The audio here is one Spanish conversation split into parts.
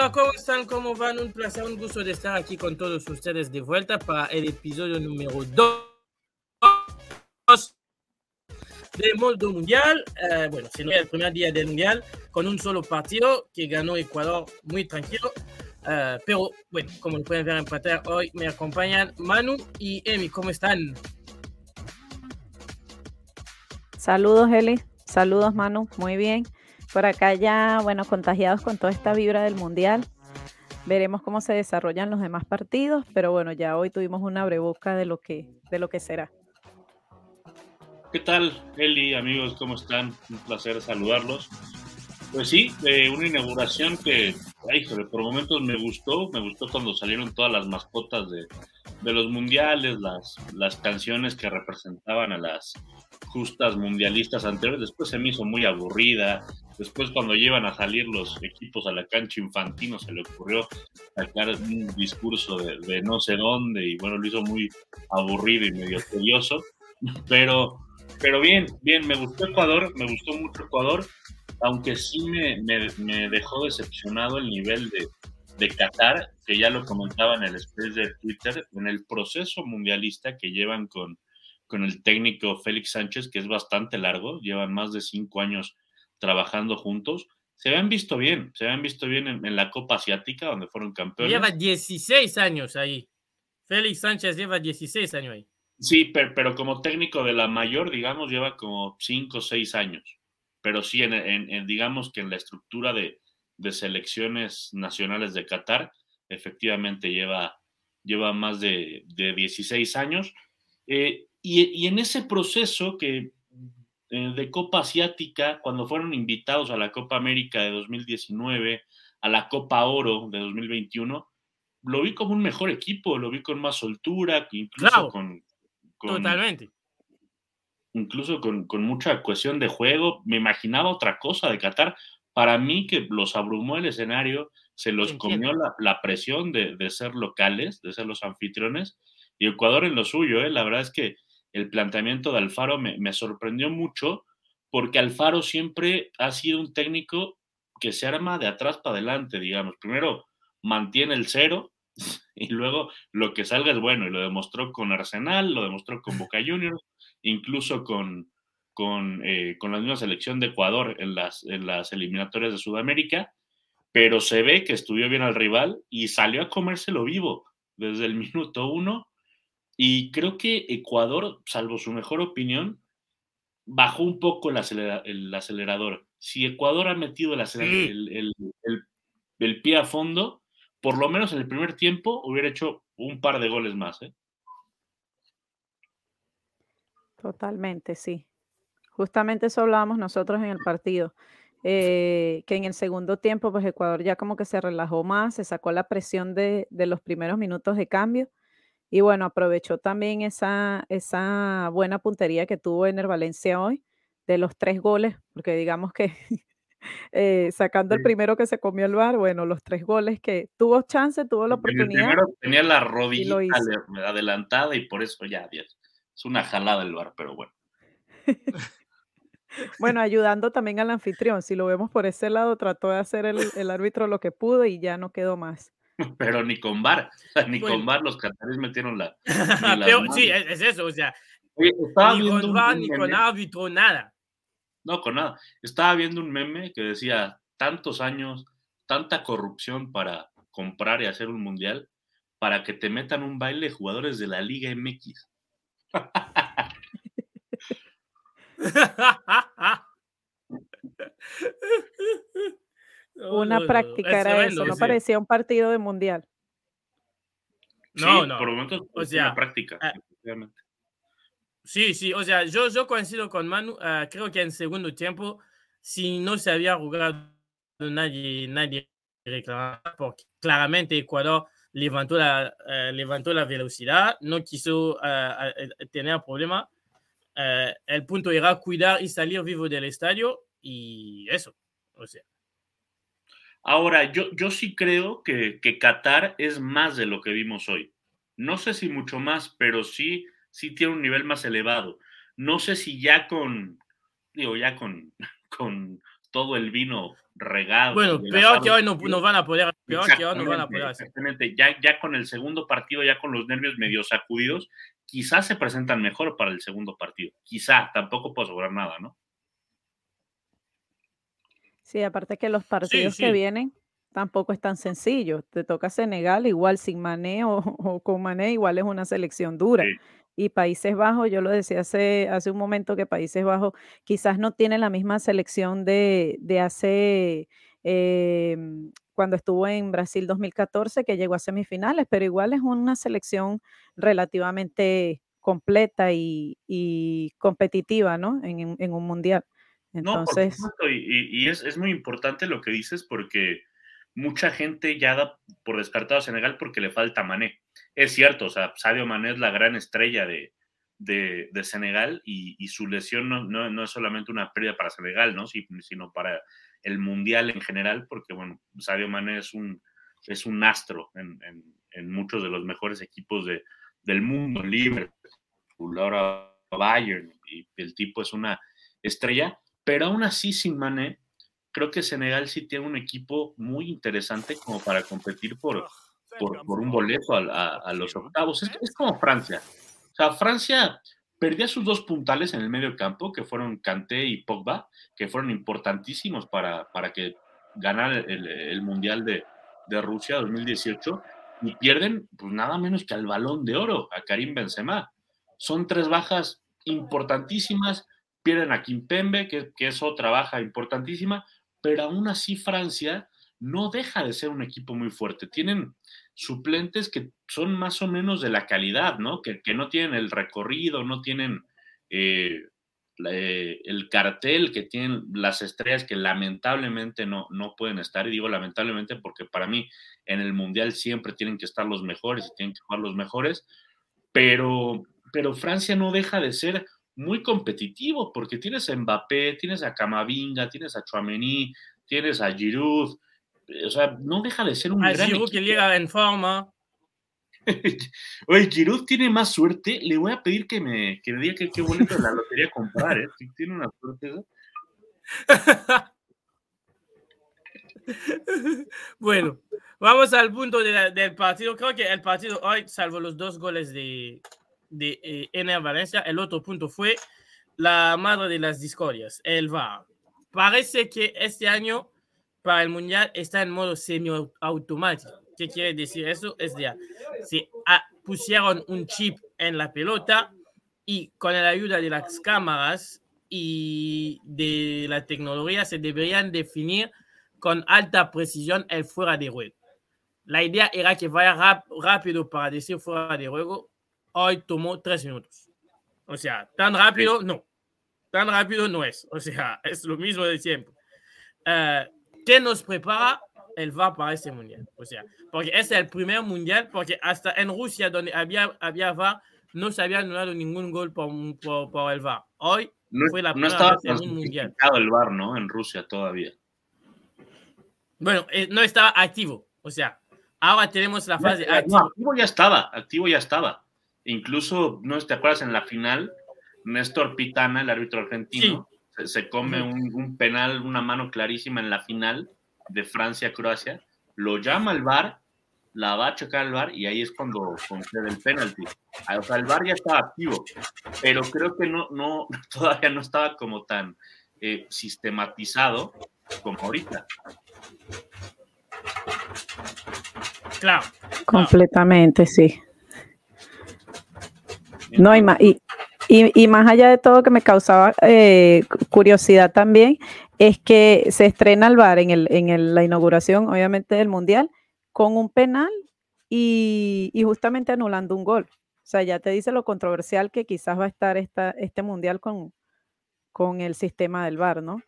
Hola, ¿cómo están? ¿Cómo van? Un placer, un gusto de estar aquí con todos ustedes de vuelta para el episodio número 2 del Mundo Mundial. Eh, bueno, se el primer día del Mundial con un solo partido que ganó Ecuador muy tranquilo. Eh, pero bueno, como pueden ver en pantalla, hoy me acompañan Manu y Emi. ¿Cómo están? Saludos, Eli. Saludos, Manu. Muy bien. Por acá ya, bueno, contagiados con toda esta vibra del Mundial. Veremos cómo se desarrollan los demás partidos, pero bueno, ya hoy tuvimos una abrebusca de lo que, de lo que será. ¿Qué tal, Eli, amigos? ¿Cómo están? Un placer saludarlos. Pues sí, de una inauguración que, por momentos me gustó, me gustó cuando salieron todas las mascotas de, de los mundiales, las, canciones que representaban a las justas mundialistas anteriores, después se me hizo muy aburrida, después cuando llevan a salir los equipos a la cancha infantino se le ocurrió sacar un discurso de, no sé dónde y bueno, lo hizo muy aburrido y medio curioso, pero pero bien, bien, me gustó Ecuador, me gustó mucho Ecuador, aunque sí me, me, dejó decepcionado el nivel de, de, Qatar, que ya lo comentaba en el space de Twitter, en el proceso mundialista que llevan con, con el técnico Félix Sánchez, que es bastante largo, llevan más de cinco años trabajando juntos. Se habían visto bien, se habían visto bien en, en la Copa Asiática, donde fueron campeones. Lleva 16 años ahí. Félix Sánchez lleva 16 años ahí. Sí, pero, como técnico de la mayor, digamos, lleva como cinco o seis años. Pero sí, en, digamos que en la estructura de, selecciones nacionales de Qatar, efectivamente lleva, lleva más de, de 16 años. Eh, y, en ese proceso que eh, de Copa Asiática, cuando fueron invitados a la Copa América de 2019, a la Copa Oro de 2021, lo vi como un mejor equipo, lo vi con más soltura, incluso con, Totalmente. Incluso con, mucha cuestión de juego. Me imaginaba otra cosa de Qatar. Para mí que los abrumó el escenario, se los comió la, presión de, ser locales, de ser los anfitriones. Y Ecuador en lo suyo, ¿eh? la verdad es que el planteamiento de Alfaro me, me sorprendió mucho porque Alfaro siempre ha sido un técnico que se arma de atrás para adelante, digamos. Primero mantiene el cero, y luego lo que salga es bueno, y lo demostró con Arsenal, lo demostró con Boca Juniors, incluso con, con, eh, con la misma selección de Ecuador en las, en las eliminatorias de Sudamérica, pero se ve que estudió bien al rival y salió a comérselo vivo desde el minuto uno. Y creo que Ecuador, salvo su mejor opinión, bajó un poco el, acelerador. Si Ecuador ha metido el, el, pie a fondo, por lo menos en el primer tiempo hubiera hecho un par de goles más. ¿eh? Totalmente, sí. Justamente eso hablábamos nosotros en el partido. Eh, que en el segundo tiempo, pues Ecuador ya como que se relajó más, se sacó la presión de, los primeros minutos de cambio y bueno, aprovechó también esa, esa buena puntería que tuvo Ener Valencia hoy de los tres goles, porque digamos que Eh, sacando el primero que se comió el bar, bueno, los tres goles que tuvo chance, tuvo la oportunidad. El primero tenía la rodilla adelantada y por eso ya, es una jalada el bar, pero bueno. bueno, ayudando también al anfitrión, si lo vemos por ese lado, trató de hacer el, árbitro lo que pudo y ya no quedó más. Pero ni con bar, ni con bar los cataríes metieron la. sí, es eso, o sea, ni con bar, ni con árbitro, nada. No, con nada. Estaba viendo un meme que decía, tantos años, tanta corrupción para comprar y hacer un mundial, para que te metan un baile jugadores de la Liga MX. Una práctica era eso, no parecía un partido de mundial. No, no. Por lo menos o sea, una práctica, ah, Sí, sí, o sea, yo, yo coincido con Manu, uh, creo que en segundo tiempo, si no se había jugado nadie, nadie reclamaba, porque claramente Ecuador levantó la, uh, levantó la velocidad, no quiso uh, tener problema. el punto era cuidar y salir vivo del estadio y eso, o sea. Ahora, yo, yo sí creo que, que Qatar es más de lo que vimos hoy. No sé si mucho más, pero sí sí tiene un nivel más elevado. No sé si ya con, digo, ya con, con todo el vino regado. Bueno, peor que hoy no, van a poder, peor que hoy no van a poder hacer. Exactamente, ya, ya con el segundo partido, ya con los nervios medio sacudidos, quizás se presentan mejor para el segundo partido. Quizá, tampoco puedo asegurar nada, ¿no? Sí, aparte que los partidos que vienen tampoco es tan sencillo. Te toca Senegal, igual sin Mané o, con Mané, igual es una selección dura. Y Países Bajos, yo lo decía hace, hace un momento que Países Bajos quizás no tiene la misma selección de, de hace em, cuando estuvo en Brasil 2014, que llegó a semifinales, pero igual es una selección relativamente completa y, competitiva, ¿no? En, en, un mundial. Entonces. No, y, es, es, muy importante lo que dices porque mucha gente ya da por descartado a Senegal porque le falta Mané. Es cierto, o sea, Sadio Mané es la gran estrella de, de, Senegal y, su lesión no, no, es solamente una pérdida para Senegal, ¿no? sino para el Mundial en general, porque, bueno, Sadio Mané es un, es un astro en, en, muchos de los mejores equipos de, del mundo, Liverpool, ahora Bayern, y el tipo es una estrella, pero aún así sin Mané, creo que Senegal sí tiene un equipo muy interesante como para competir por, por, un boleto a, los octavos. Es, es, como Francia. O sea, Francia perdía sus dos puntales en el medio campo, que fueron Kanté y Pogba, que fueron importantísimos para, para que ganara el, Mundial de, de, Rusia 2018, y pierden pues, nada menos que al balón de oro, a Karim Benzema. Son tres bajas importantísimas, pierden a Kimpembe, que, que es otra baja importantísima, pero aún así Francia no deja de ser un equipo muy fuerte. Tienen suplentes que son más o menos de la calidad, ¿no? Que, no tienen el recorrido, no tienen eh, eh, el cartel que tienen las estrellas que lamentablemente no, no pueden estar. Y digo lamentablemente porque para mí en el Mundial siempre tienen que estar los mejores y tienen que jugar los mejores. Pero, pero Francia no deja de ser muy competitivo porque tienes a Mbappé, tienes a Camavinga, tienes a Chouameni, tienes a Giroud, o sea, no deja de ser un gran Giroud que llega en forma. Oye, Giroud tiene más suerte. Le voy a pedir que me, que me diga qué, qué boleto de la lotería comprar, ¿eh? Tiene una suerte. bueno, vamos al punto del partido. Creo que el partido hoy, salvo los dos goles de, de eh, Valencia, el otro punto fue la madre de las discordias, el VAR. Parece que este año para el Mundial está en modo semiautomático. ¿Qué quiere decir eso? Es de si pusieron un chip en la pelota y con la ayuda de las cámaras y de la tecnología se deberían definir con alta precisión el fuera de juego. La idea era que vaya rápido para decir fuera de juego. Hoy tomó tres minutos. O sea, tan rápido no. Tan rápido no es. O sea, es lo mismo de siempre. Uh, ¿Qué nos prepara el VAR para este mundial? O sea, porque es el primer mundial, porque hasta en Rusia, donde había, había VAR, no se había anulado ningún gol por, por, el VAR. Hoy no, fue la primera vez en un mundial. el VAR, ¿no? En Rusia todavía. Bueno, eh, no estaba activo. O sea, ahora tenemos la fase no, activa. activo ya estaba, activo ya estaba. Incluso, ¿no te acuerdas en la final? Néstor Pitana, el árbitro argentino, se, come un, penal, una mano clarísima en la final de Francia-Croacia, lo llama el VAR, la va a checar el VAR y ahí es cuando concede el penalti. Ah, o sea, el VAR ya estaba activo, pero creo que no, no, todavía no estaba como tan eh, sistematizado como ahorita. Claro. Completamente, sí. No, hay más. Y, y, más allá de todo que me causaba eh, curiosidad también, es que se estrena el VAR en, el, en la inauguración, obviamente, del Mundial, con un penal y, justamente anulando un gol. O sea, ya te dice lo controversial que quizás va a estar esta, este Mundial con, con el sistema del VAR, ¿no?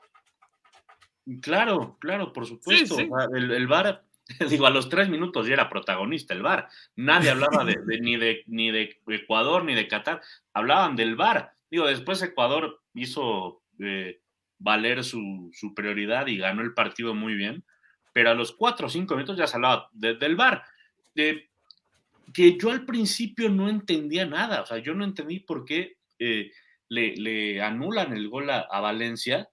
Claro, claro, por supuesto. El, el, VAR digo, a los tres minutos ya era protagonista el VAR. Nadie hablaba de, ni, de, ni de Ecuador ni de Qatar, hablaban del VAR. Digo, después Ecuador hizo eh, valer su superioridad y ganó el partido muy bien, pero a los cuatro o cinco minutos ya se hablaba del VAR. que yo al principio no entendía nada, o sea, yo no entendí por qué eh, le, anulan el gol a Valencia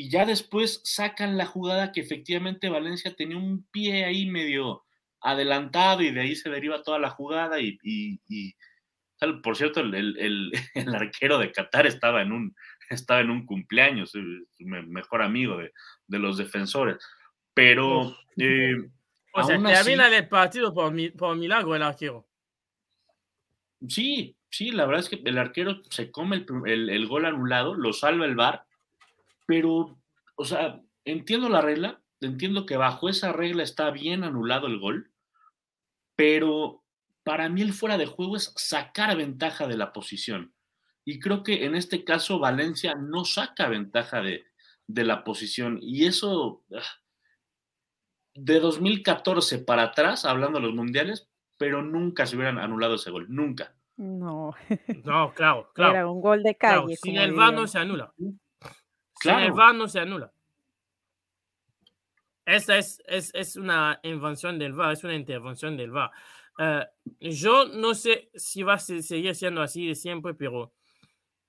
y ya después sacan la jugada que efectivamente Valencia tenía un pie ahí medio adelantado y de ahí se deriva toda la jugada y, por cierto, el, arquero de Qatar estaba en un, estaba en un cumpleaños, su mejor amigo de, los defensores. Pero... Eh, o sea, termina el partido por, por milagro el arquero. Sí, sí, la verdad es que el arquero se come el, gol anulado, lo salva el VAR, pero, o sea, entiendo la regla, entiendo que bajo esa regla está bien anulado el gol, pero para mí el fuera de juego es sacar ventaja de la posición. Y creo que en este caso Valencia no saca ventaja de, de la posición. Y eso, ah, de 2014 para atrás, hablando de los mundiales, pero nunca se hubieran anulado ese gol, nunca. No. No, claro, claro. Era un gol de calle. sin el VAR no se anula. Sin el VAR no se anula. Esta es, es, es, una invención del VAR, es una intervención del VAR. Eh, yo no sé si va a seguir siendo así de siempre, pero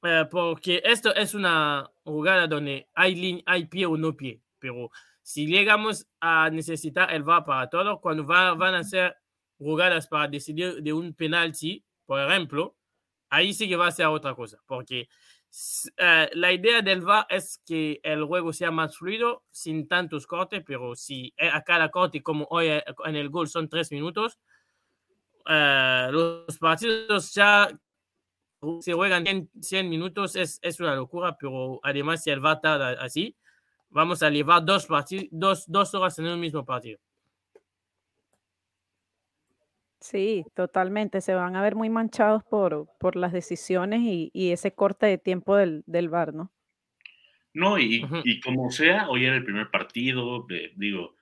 eh, porque esto es una jugada donde hay, hay pie o no pie, pero si llegamos a necesitar el VAR para todo, cuando van a ser jugadas para decidir de un penalti, por ejemplo, ahí sí que va a ser otra cosa, porque uh, la idea del VAR es que el juego sea más fluido, sin tantos cortes, pero si a cada corte, como hoy eh, en el gol son tres minutos, los partidos ya se juegan 100, minutos, es, es, una locura, pero además si el VAR tarda así, vamos a llevar dos, partidos, dos, dos horas en el mismo partido. Sí, totalmente. Se van a ver muy manchados por, por las decisiones y, ese corte de tiempo del, del VAR, ¿no? No, y, como sea, hoy era el primer partido, digo,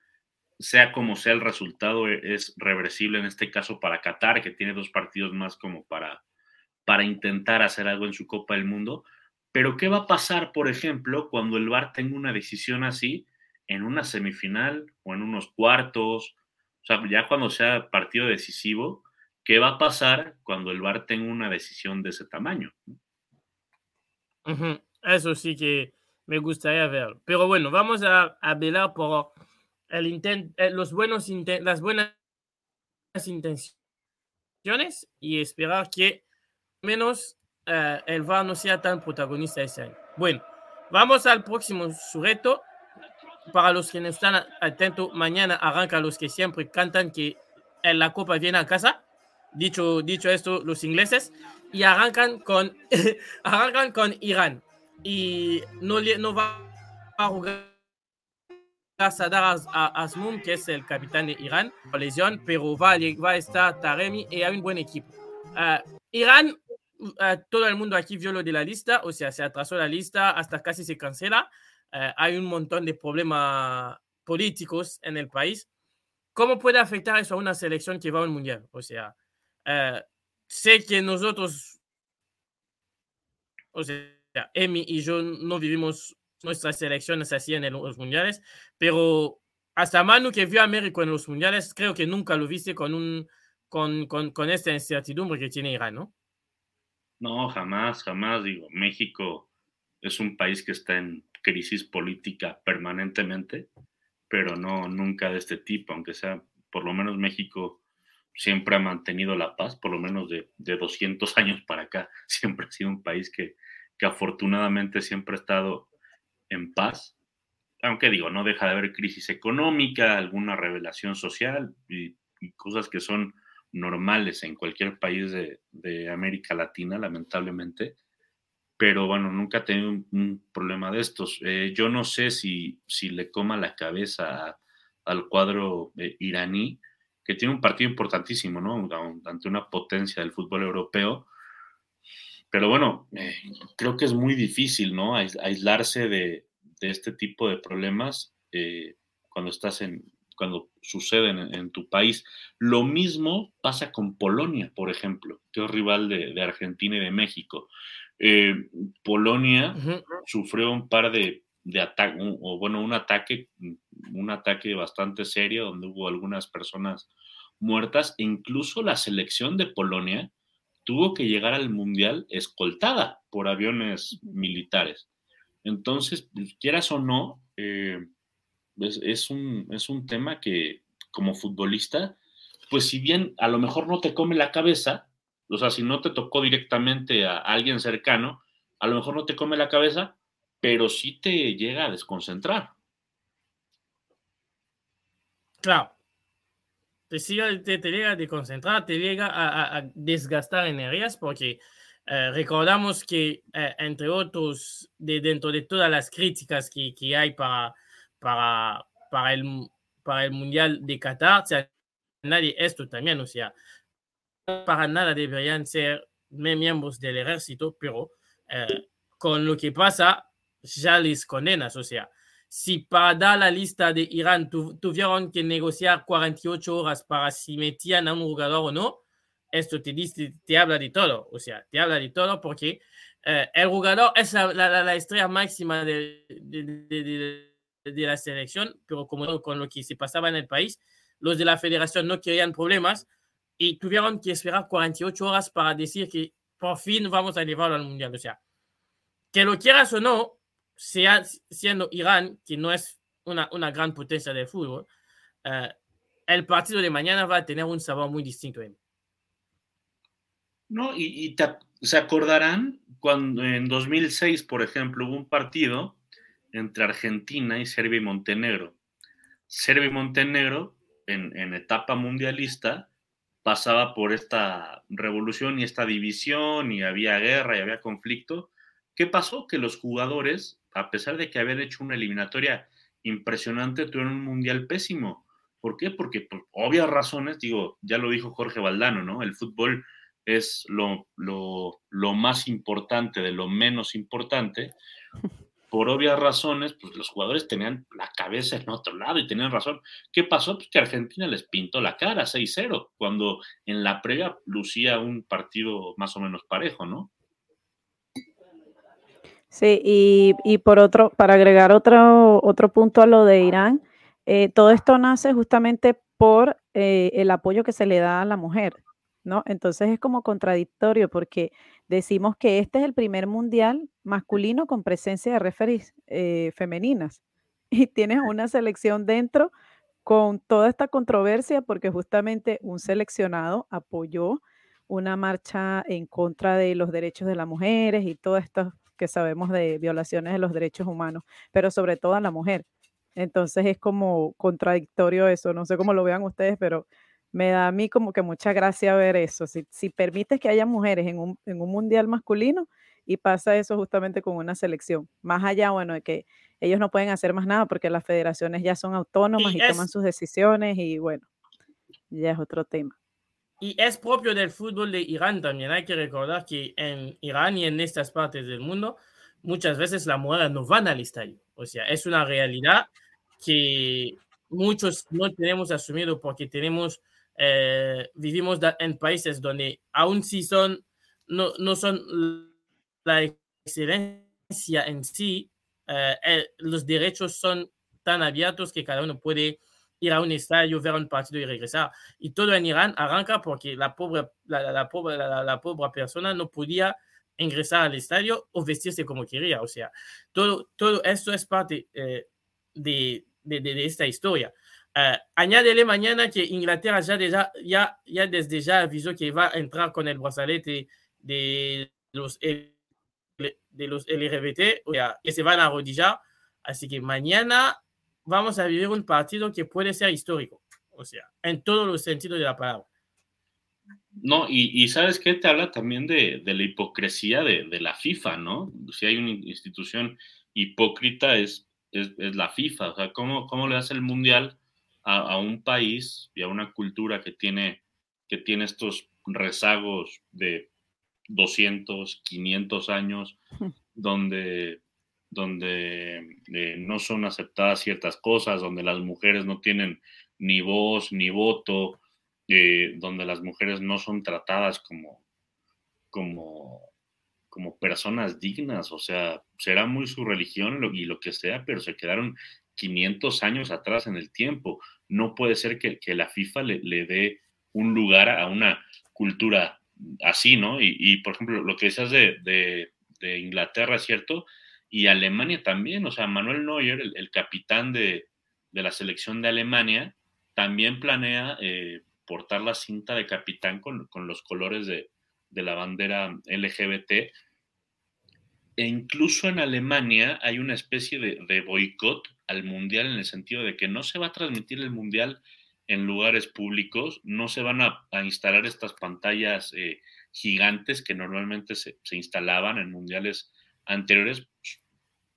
sea como sea el resultado, e, es reversible en este caso para Qatar, que tiene dos partidos más como para, para intentar hacer algo en su Copa del Mundo. Pero, ¿qué va a pasar, por ejemplo, cuando el VAR tenga una decisión así en una semifinal o en unos cuartos? O sea, ya cuando sea partido decisivo, ¿qué va a pasar cuando el VAR tenga una decisión de ese tamaño? Eso sí que me gustaría ver. Pero bueno, vamos a, a velar por el intent, eh, los buenos las buenas intenciones y esperar que menos eh, el VAR no sea tan protagonista ese año. Bueno, vamos al próximo sujeto para los que no están atentos, mañana arranca los que siempre cantan que en la Copa viene a casa. Dicho, dicho esto, los ingleses. Y arrancan con, arrancan con Irán. Y no, no va a jugar Sadar Asmum, que es el capitán de Irán, por pero va, va a estar Taremi y hay un buen equipo. Uh, Irán, uh, todo el mundo aquí vio lo de la lista, o sea, se atrasó la lista, hasta casi se cancela. Eh, hay un montón de problemas políticos en el país. ¿Cómo puede afectar eso a una selección que va al mundial? O sea, eh, sé que nosotros, o sea, Emi y yo no vivimos nuestras selecciones así en los mundiales, pero hasta Manu que vio a México en los mundiales, creo que nunca lo viste con, un, con, con, con esta incertidumbre que tiene Irán, ¿no? No, jamás, jamás. Digo, México es un país que está en crisis política permanentemente, pero no nunca de este tipo, aunque sea por lo menos México siempre ha mantenido la paz, por lo menos de, de 200 años para acá, siempre ha sido un país que, que afortunadamente siempre ha estado en paz, aunque digo, no deja de haber crisis económica, alguna revelación social y, cosas que son normales en cualquier país de, de América Latina, lamentablemente, pero bueno, nunca he tenido un, problema de estos. Eh, yo no sé si, si le coma la cabeza al cuadro eh, iraní, que tiene un partido importantísimo, ¿no? Ante una potencia del fútbol europeo. Pero bueno, eh, creo que es muy difícil, ¿no? Aislarse de, este tipo de problemas cuando estás en, cuando suceden en, tu país. Lo mismo pasa con Polonia, por ejemplo, que es rival de, de Argentina y de México. Eh, Polonia sufrió un par de, ataques, o bueno, un ataque, un ataque bastante serio donde hubo algunas personas muertas. E incluso la selección de Polonia tuvo que llegar al Mundial escoltada por aviones militares. Entonces, pues, quieras o no, eh, es, un, es un tema que como futbolista, pues si bien a lo mejor no te come la cabeza, o sea, si no te tocó directamente a alguien cercano, a lo mejor no te come la cabeza, pero sí te llega a desconcentrar. Claro. Te, te, llega a desconcentrar, te llega a, desgastar energías porque eh, recordamos que, eh, entre otros, de, dentro de todas las críticas que, que hay para, para, para, el, para el Mundial de Qatar, o sea, nadie, esto también, o sea, para nada deberían ser miembros del ejército, pero eh, con lo que pasa, ya les condenas. O sea, si para dar la lista de Irán tuvieron que negociar 48 horas para si metían a un jugador o no, esto te, dice, te habla de todo. O sea, te habla de todo porque eh, el jugador es la, la, estrella máxima de, de, la selección, pero como con lo que se pasaba en el país, los de la federación no querían problemas y tuvieron que esperar 48 horas para decir que por fin vamos a llevarlo al mundial. O sea, que lo quieras o no, sea, siendo Irán, que no es una, una gran potencia de fútbol, uh, el partido de mañana va a tener un sabor muy distinto. No, y, y te, se acordarán cuando en 2006, por ejemplo, hubo un partido entre Argentina y Serbia y Montenegro. Serbia y Montenegro, en, en etapa mundialista, pasaba por esta revolución y esta división y había guerra y había conflicto. ¿Qué pasó? Que los jugadores, a pesar de que habían hecho una eliminatoria impresionante, tuvieron un mundial pésimo. ¿Por qué? Porque por obvias razones, digo, ya lo dijo Jorge Valdano, ¿no? El fútbol es lo, lo, lo más importante de lo menos importante por obvias razones, pues los jugadores tenían la cabeza en otro lado y tenían razón. ¿Qué pasó? Pues que Argentina les pintó la cara 6-0, cuando en la previa lucía un partido más o menos parejo, ¿no? Sí, y, por otro, para agregar otro, otro punto a lo de Irán, eh, todo esto nace justamente por eh, el apoyo que se le da a la mujer, ¿no? Entonces es como contradictorio porque decimos que este es el primer mundial masculino con presencia de referees eh, femeninas y tienes una selección dentro con toda esta controversia porque justamente un seleccionado apoyó una marcha en contra de los derechos de las mujeres y todo esto que sabemos de violaciones de los derechos humanos, pero sobre todo a la mujer. Entonces es como contradictorio eso, no sé cómo lo vean ustedes, pero me da a mí como que mucha gracia ver eso. Si, si permites que haya mujeres en un, en un mundial masculino y pasa eso justamente con una selección, más allá, bueno, de que ellos no pueden hacer más nada porque las federaciones ya son autónomas y, toman sus decisiones y bueno, ya es otro tema. Y es propio del fútbol de Irán también. Hay que recordar que en Irán y en estas partes del mundo, muchas veces las mujeres no van al estadio. O sea, es una realidad que muchos no tenemos asumido porque tenemos eh, vivimos en países donde aún si son, no, no son la excelencia en sí, eh, eh, los derechos son tan abiertos que cada uno puede ir a un estadio, ver un partido y regresar. Y todo en Irán arranca porque la pobre, la, la pobre, la, pobre persona no podía ingresar al estadio o vestirse como quería. O sea, todo, todo esto es parte de, de, de, esta historia. Uh, añádele mañana que Inglaterra ya, ya, ya, desde ya avisó que va a entrar con el brazalete de los, de los LGBT, o sea, que se van a arrodillar. Así que mañana vamos a vivir un partido que puede ser histórico, o sea, en todos los sentidos de la palabra. No, y, y sabes qué te habla también de, de la hipocresía de, de, la FIFA, ¿no? Si hay una institución hipócrita es, es, es la FIFA, o sea, ¿cómo, ¿cómo le hace el Mundial? A, un país y a una cultura que tiene, que tiene estos rezagos de 200, 500 años, donde, donde eh, no son aceptadas ciertas cosas, donde las mujeres no tienen ni voz ni voto, eh, donde las mujeres no son tratadas como, como, como personas dignas, o sea, será muy su religión y lo que sea, pero se quedaron 500 años atrás en el tiempo. No puede ser que, la FIFA le, dé un lugar a una cultura así, ¿no? Y, por ejemplo, lo que decías de, Inglaterra, ¿cierto? y Alemania también, o sea, Manuel Neuer, el, capitán de, la selección de Alemania, también planea eh, portar la cinta de capitán con, los colores de, la bandera LGBT. E incluso en Alemania hay una especie de, boicot al mundial en el sentido de que no se va a transmitir el mundial en lugares públicos, no se van a, instalar estas pantallas eh, gigantes que normalmente se, se, instalaban en mundiales anteriores,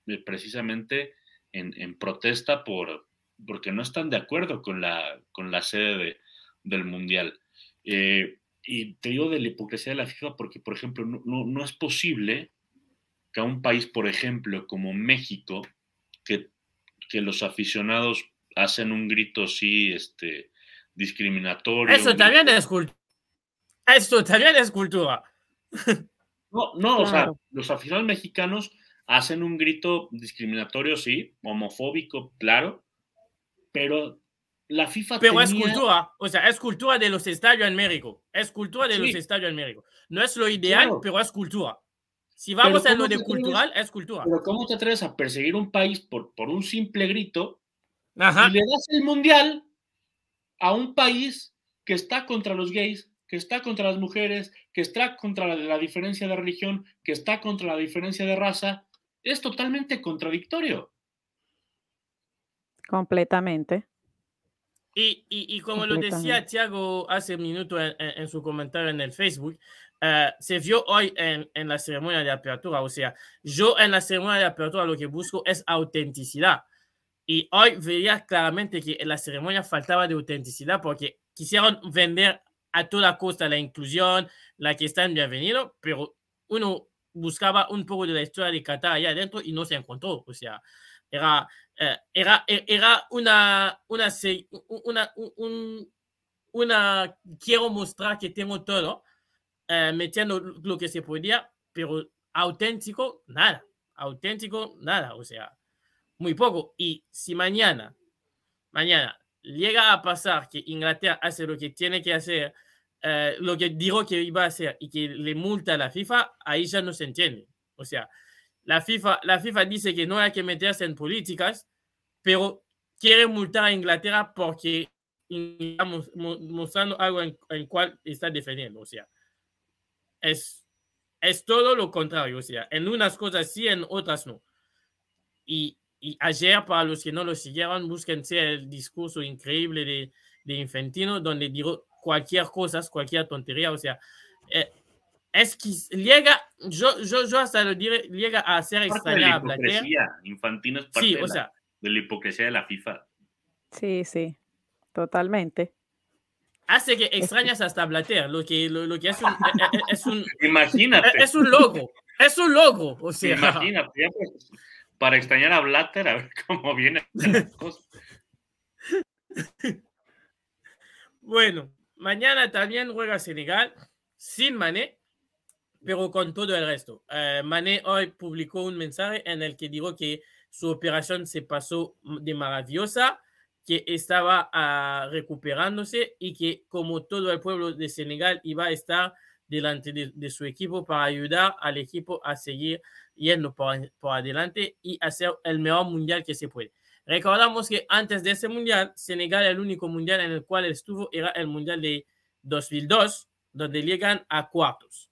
eh, precisamente en, protesta por, porque no están de acuerdo con la, con la sede del Mundial. Eh, y te digo de la hipocresía de la FIFA porque, por ejemplo, no, no, es posible que a un país, por ejemplo, como México, que, que los aficionados hacen un grito así, este, discriminatorio. Eso también es cultura. Eso también es cultura. No, no, o sea, los aficionados mexicanos hacen un grito discriminatorio, sí, homofóbico, claro, pero la FIFA Pero es cultura, o sea, es cultura de los estadios en México, es cultura de los estadios en México. No es lo ideal, pero es cultura. Si vamos a lo de cultural, es cultura. Pero ¿cómo te atreves a perseguir un país por, por un simple grito y le das el mundial a un país que está contra los gays, que está contra las mujeres, que está contra la diferencia de religión, que está contra la diferencia de raza? es totalmente contradictorio. Completamente. Y, como lo decía Thiago hace un minuto en, su comentario en el Facebook, eh, se vio hoy en, en, la ceremonia de apertura. O sea, yo en la ceremonia de apertura lo que busco es autenticidad. Y hoy veía claramente que en la ceremonia faltaba de autenticidad porque quisieron vender a toda costa la inclusión, la que están bienvenidos, pero uno buscaba un poco de la historia de Qatar allá adentro y no se encontró. O sea, era, eh, era, e, era una, una, una, una, quiero mostrar que tengo todo, eh, metiendo lo que se podía, pero auténtico, nada. Auténtico, nada. O sea, muy poco. Y si mañana, mañana llega a pasar que Inglaterra hace lo que tiene que hacer eh, lo que dijo que iba a hacer y que le multa a la FIFA, ahí ya no se entiende. O sea, la FIFA, la FIFA dice que no hay que meterse en políticas, pero quiere multar a Inglaterra porque estamos mostrando algo en el cual está defendiendo. O sea, es, es todo lo contrario. O sea, en unas cosas sí, en otras no. Y, y ayer, para los que no lo siguieron, búsquense el discurso increíble de, de Infantino, donde dijo cualquier cosa, cualquier tontería, o sea, eh, es que llega, yo, yo, yo hasta lo diré, llega a ser extraña Infantino es parte sí, o sea, de la hipocresía de la FIFA. Sí, sí, totalmente. Hace que extrañas hasta Blatter, lo que, lo, que es un, eh, eh, es un... Imagínate. Es un logo, es un logo, o sea. Imagínate, pues, para extrañar a Blatter, a ver cómo viene Bueno, Mañana también juega Senegal sin Mané, pero con todo el resto. Eh, Mané hoy publicó un mensaje en el que dijo que su operación se pasó de maravillosa, que estaba uh, recuperándose y que como todo el pueblo de Senegal iba a estar delante de, su equipo para ayudar al equipo a seguir yendo por, por adelante y hacer el mejor mundial que se puede. Recordamos que antes de ese mundial, Senegal, el único mundial en el cual estuvo era el mundial de 2002, donde llegan a cuartos.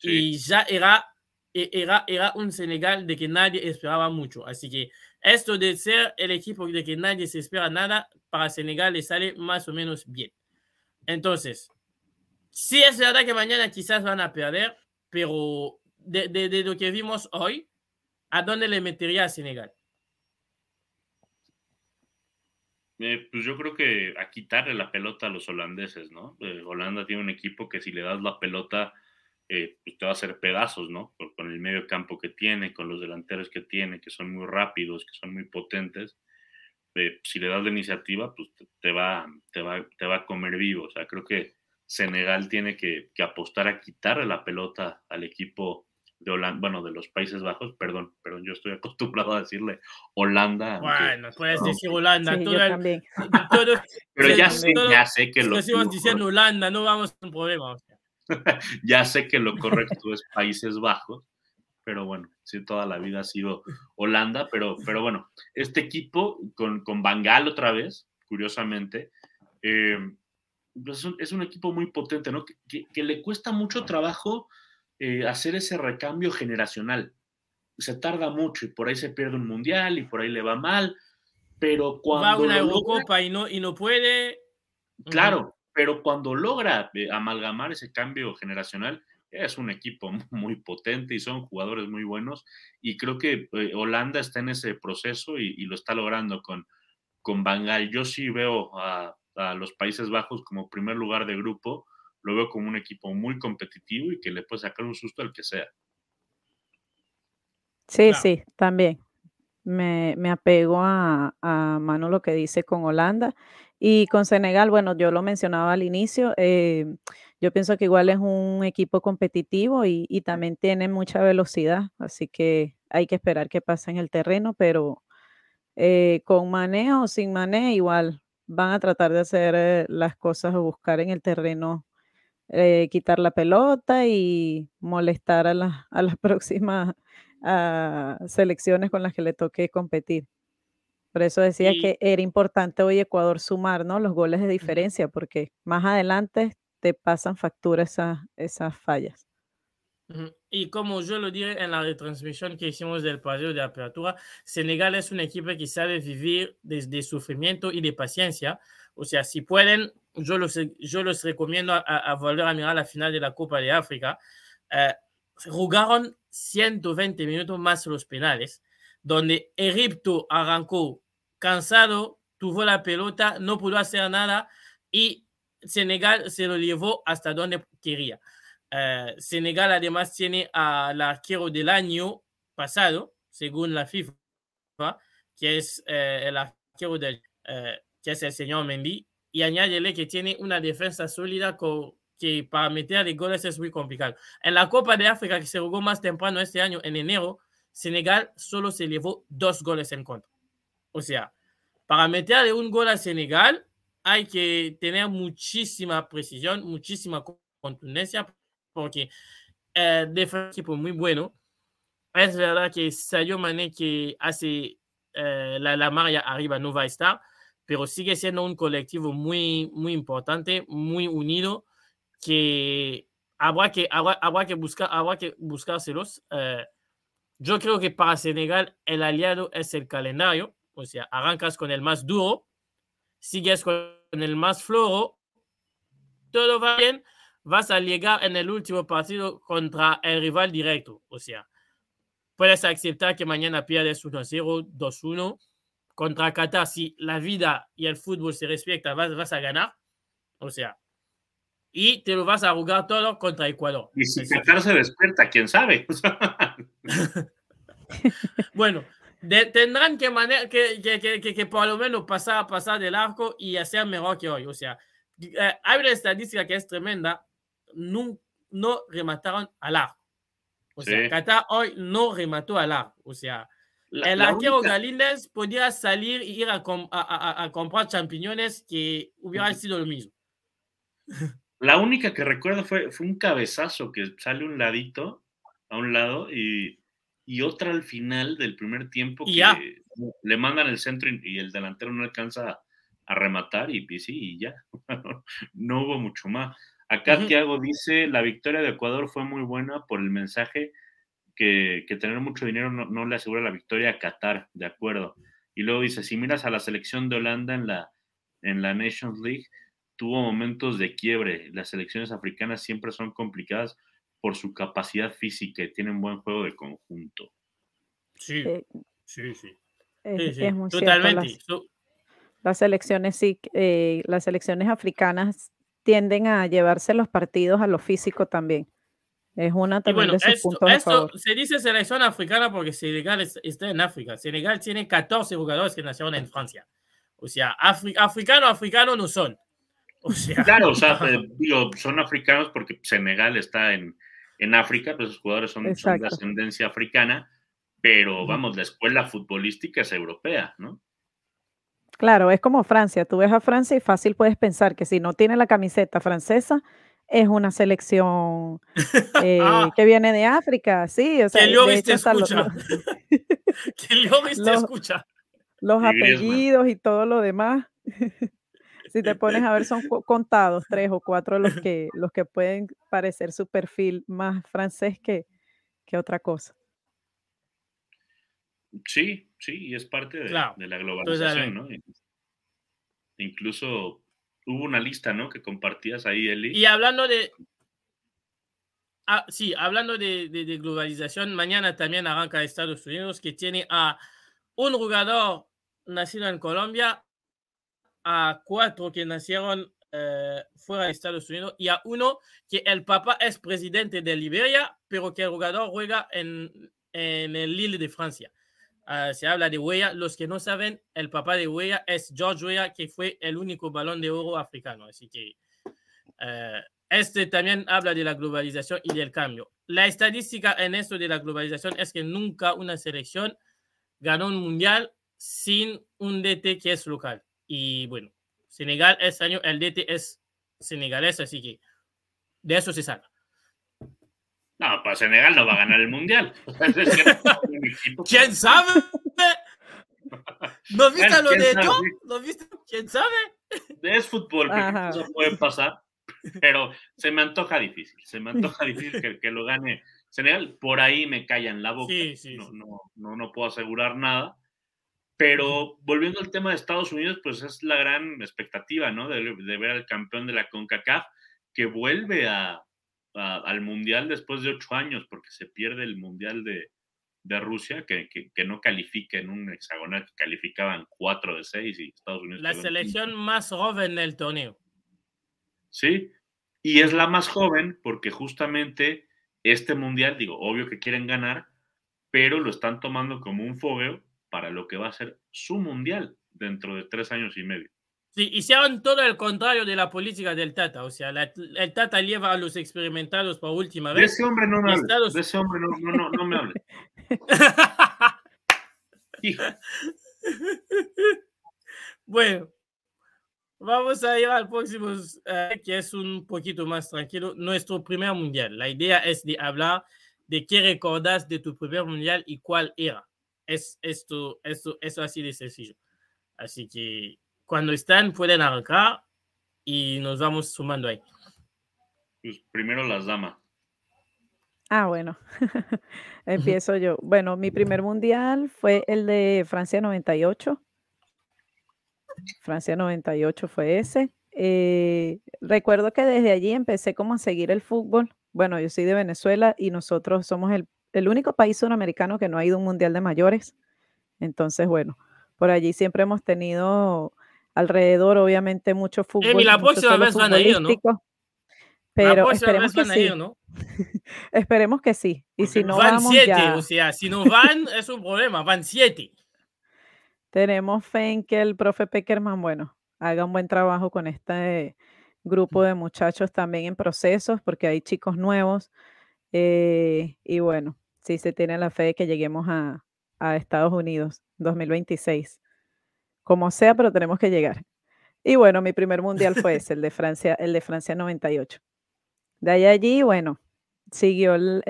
Y ya era, e, era, era un Senegal de que nadie esperaba mucho. Así que esto de ser el equipo de que nadie se espera nada, para Senegal le sale más o menos bien. Entonces, sí es verdad que mañana quizás van a perder, pero de, de, lo que vimos hoy, ¿a dónde le metería a Senegal? Eh, pues yo creo que a quitarle la pelota a los holandeses, ¿no? Eh, Holanda tiene un equipo que si le das la pelota, eh, pues te va a hacer pedazos, ¿no? Con, el medio campo que tiene, con los delanteros que tiene, que son muy rápidos, que son muy potentes. si le das la iniciativa, pues te, va, te, va, te va a comer vivo. O sea, creo que Senegal tiene que, que apostar a quitarle la pelota al equipo de Holanda, bueno, de los Países Bajos, perdón, perdón, yo estoy acostumbrado a decirle Holanda. Bueno, puedes decir Holanda, todo también. Pero ya sé, ya sé que lo. Estamos diciendo Holanda, no vamos a un problema. ya sé que lo correcto es Países Bajos, pero bueno, sí, toda la vida ha sido Holanda, pero, pero bueno, este equipo con, con Bangal otra vez, curiosamente, eh, es, un, equipo muy potente, ¿no? Que, le cuesta mucho trabajo eh, hacer ese recambio generacional. Se tarda mucho y por ahí se pierde un mundial y por ahí le va mal, pero cuando... Va a una Eurocopa y, no, y no puede. Claro, pero cuando logra eh, amalgamar ese cambio generacional, es un equipo muy potente y son jugadores muy buenos. Y creo que eh, Holanda está en ese proceso y, lo está logrando con, con Bangal. Yo sí veo a, los Países Bajos como primer lugar de grupo. Lo veo como un equipo muy competitivo y que le puede sacar un susto al que sea. Sí, sí, también. Me, me apego a, a Manu lo que dice con Holanda y con Senegal, bueno, yo lo mencionaba al inicio, eh, yo pienso que igual es un equipo competitivo y, también tiene mucha velocidad, así que hay que esperar que pase en el terreno, pero eh, con manejo o sin manejo, igual van a tratar de hacer eh, las cosas o buscar en el terreno, quitar la pelota y molestar a, las próximas selecciones con las que le toque competir. Por eso decía que era importante hoy Ecuador sumar ¿no? los goles de diferencia, porque más adelante te pasan factura esas fallas. Y como yo lo dije en la retransmisión que hicimos del partido de apertura, Senegal es un equipo que sabe vivir desde sufrimiento y de paciencia. O sea, si pueden, yo los, yo los recomiendo a, volver a mirar la final de la Copa de África. Eh, jugaron 120 minutos más los penales, donde Egipto arrancó cansado, tuvo la pelota, no pudo hacer nada y Senegal se lo llevó hasta donde quería. Eh, Senegal además tiene al arquero del año pasado, según la FIFA, que es eh, el arquero del, eh, que es el señor Mendy, y añádele que tiene una defensa sólida que para meter goles es muy complicado. En la Copa de África, que se jugó más temprano este año, en enero, Senegal solo se llevó dos goles en contra. O sea, para meterle un gol a Senegal hay que tener muchísima precisión, muchísima contundencia, porque eh, de un equipo muy bueno. Es verdad que Sadio Mané que hace eh, la, la marca arriba no va a estar, pero sigue siendo un colectivo muy, muy importante, muy unido, que habrá que, habrá, que, buscar, habrá que buscárselos. Eh, yo creo que para Senegal el aliado es el calendario o sea, arrancas con el más duro, sigues con el más flojo, todo va bien, vas a llegar en el último partido contra el rival directo. O sea, puedes aceptar que mañana pierdes 1-0, 2-1. Contra Qatar, si la vida y el fútbol se respectan, vas, vas a ganar. O sea, y te lo vas a jugar todo contra Ecuador. Y si Qatar se despierta, quién sabe. bueno, tendrán que, que, que, que, por lo menos pasar, pasar del arco y hacer mejor que hoy. O sea, eh, hay una estadística que es tremenda. No, no remataron al arco. O sea, Qatar hoy no remató al arco. O sea, el arquero Galíndez podía salir y ir a, a, a, comprar champiñones que hubiera sido lo mismo. La única que recuerdo fue, fue un cabezazo que sale un ladito, a un lado, y y otra al final del primer tiempo que le mandan el centro y, el delantero no alcanza a, rematar y, sí, y ya, no hubo mucho más. Acá Tiago dice, la victoria de Ecuador fue muy buena por el mensaje que, tener mucho dinero no, le asegura la victoria a Qatar, de acuerdo. Y luego dice, si miras a la selección de Holanda en la, en la Nations League, tuvo momentos de quiebre. Las selecciones africanas siempre son complicadas por su capacidad física y tienen buen juego de conjunto. Sí, sí, sí. Totalmente. Las, selecciones, sí, eh, las selecciones africanas tienden a llevarse los partidos a lo físico también. Es una también de sus puntos esto se dice selección africana porque Senegal está en África. Senegal tiene 14 jugadores que nacieron en Francia. O sea, africano, africano no son. O sea, claro, o sea, eh, son africanos porque Senegal está en, en África, pues los jugadores son, de ascendencia africana, pero vamos, la escuela futbolística es europea, ¿no? Claro, es como Francia. Tú ves a Francia y fácil puedes pensar que si no tiene la camiseta francesa, es una selección eh, ah. que viene de África, sí. O sea, que Lloris te escucha. que Lloris te escucha. Los apellidos y todo lo demás. si te pones a ver, son contados tres o cuatro los que, los que pueden parecer su perfil más francés que, que otra cosa. Sí, sí, y es parte de, la globalización, ¿no? Incluso hubo una lista, ¿no? Que compartías ahí, Eli. Y hablando de... Ah, sí, hablando de, globalización, mañana también arranca Estados Unidos, que tiene a un jugador nacido en Colombia, a cuatro que nacieron eh, fuera de Estados Unidos y a uno que el papá es presidente de Liberia, pero que el jugador juega en, en el Lille de Francia. Ah, se habla de Huella. Los que no saben, el papá de Huella es George Huella, que fue el único balón de oro africano. Así que eh, este también habla de la globalización y del cambio. La estadística en esto de la globalización es que nunca una selección ganó un mundial sin un DT que es local. Y bueno, Senegal este año el DT es senegalés, así que de eso se sabe. No, pues Senegal no va a ganar el mundial. ¿Quién sabe? ¿No viste lo de esto? ¿No viste? ¿Quién sabe? Es fútbol, eso puede pasar, pero se me antoja difícil. Se me antoja difícil que, lo gane Senegal. Por ahí me callan la boca. no, no, no, puedo asegurar nada. Pero volviendo al tema de Estados Unidos, pues es la gran expectativa, ¿no? De, de ver al campeón de la CONCACAF que vuelve a, al Mundial después de ocho años, porque se pierde el Mundial de, Rusia, que, no califica en un hexagonal, que calificaban cuatro de seis y Estados Unidos. La selección más joven del torneo. Sí, y es la más joven porque justamente este Mundial, digo, obvio que quieren ganar, pero lo están tomando como un fogueo para lo que va a ser su Mundial dentro de tres años y medio. Sí, hicieron todo el contrario de la política del Tata. O sea, el Tata lleva a los experimentados por última vez. De ese hombre no me hable. De ese hombre no, no, no, me hable. Bueno, vamos a ir al próximo, eh, que es un poquito más tranquilo. Nuestro primer mundial. La idea es de hablar de qué recordas de tu primer mundial y cuál era. Es esto, esto, eso así de sencillo. Así que cuando están, pueden arrancar y nos vamos sumando ahí. Pues primero las damas. Ah, bueno, empiezo yo. Bueno, mi primer mundial fue el de Francia 98. Francia 98 fue ese. Eh, recuerdo que desde allí empecé como a seguir el fútbol. Bueno, yo soy de Venezuela y nosotros somos el, el único país sudamericano que no ha ido a un mundial de mayores. Entonces, bueno, por allí siempre hemos tenido alrededor, obviamente, mucho fútbol. la próxima vez van a ir, ¿no? Pero esperemos que sí. ¿no? esperemos que sí. Y si no van vamos siete, o sea, si no van es un problema, van siete. Tenemos fe en que el profe Peckerman, bueno, haga un buen trabajo con este grupo de muchachos también en procesos, porque hay chicos nuevos. Eh, y bueno, sí se tiene la fe de que lleguemos a, a Estados Unidos 2026 como sea, pero tenemos que llegar. Y bueno, mi primer mundial fue ese, el de Francia, el de Francia 98. De ahí allí, bueno, siguió el,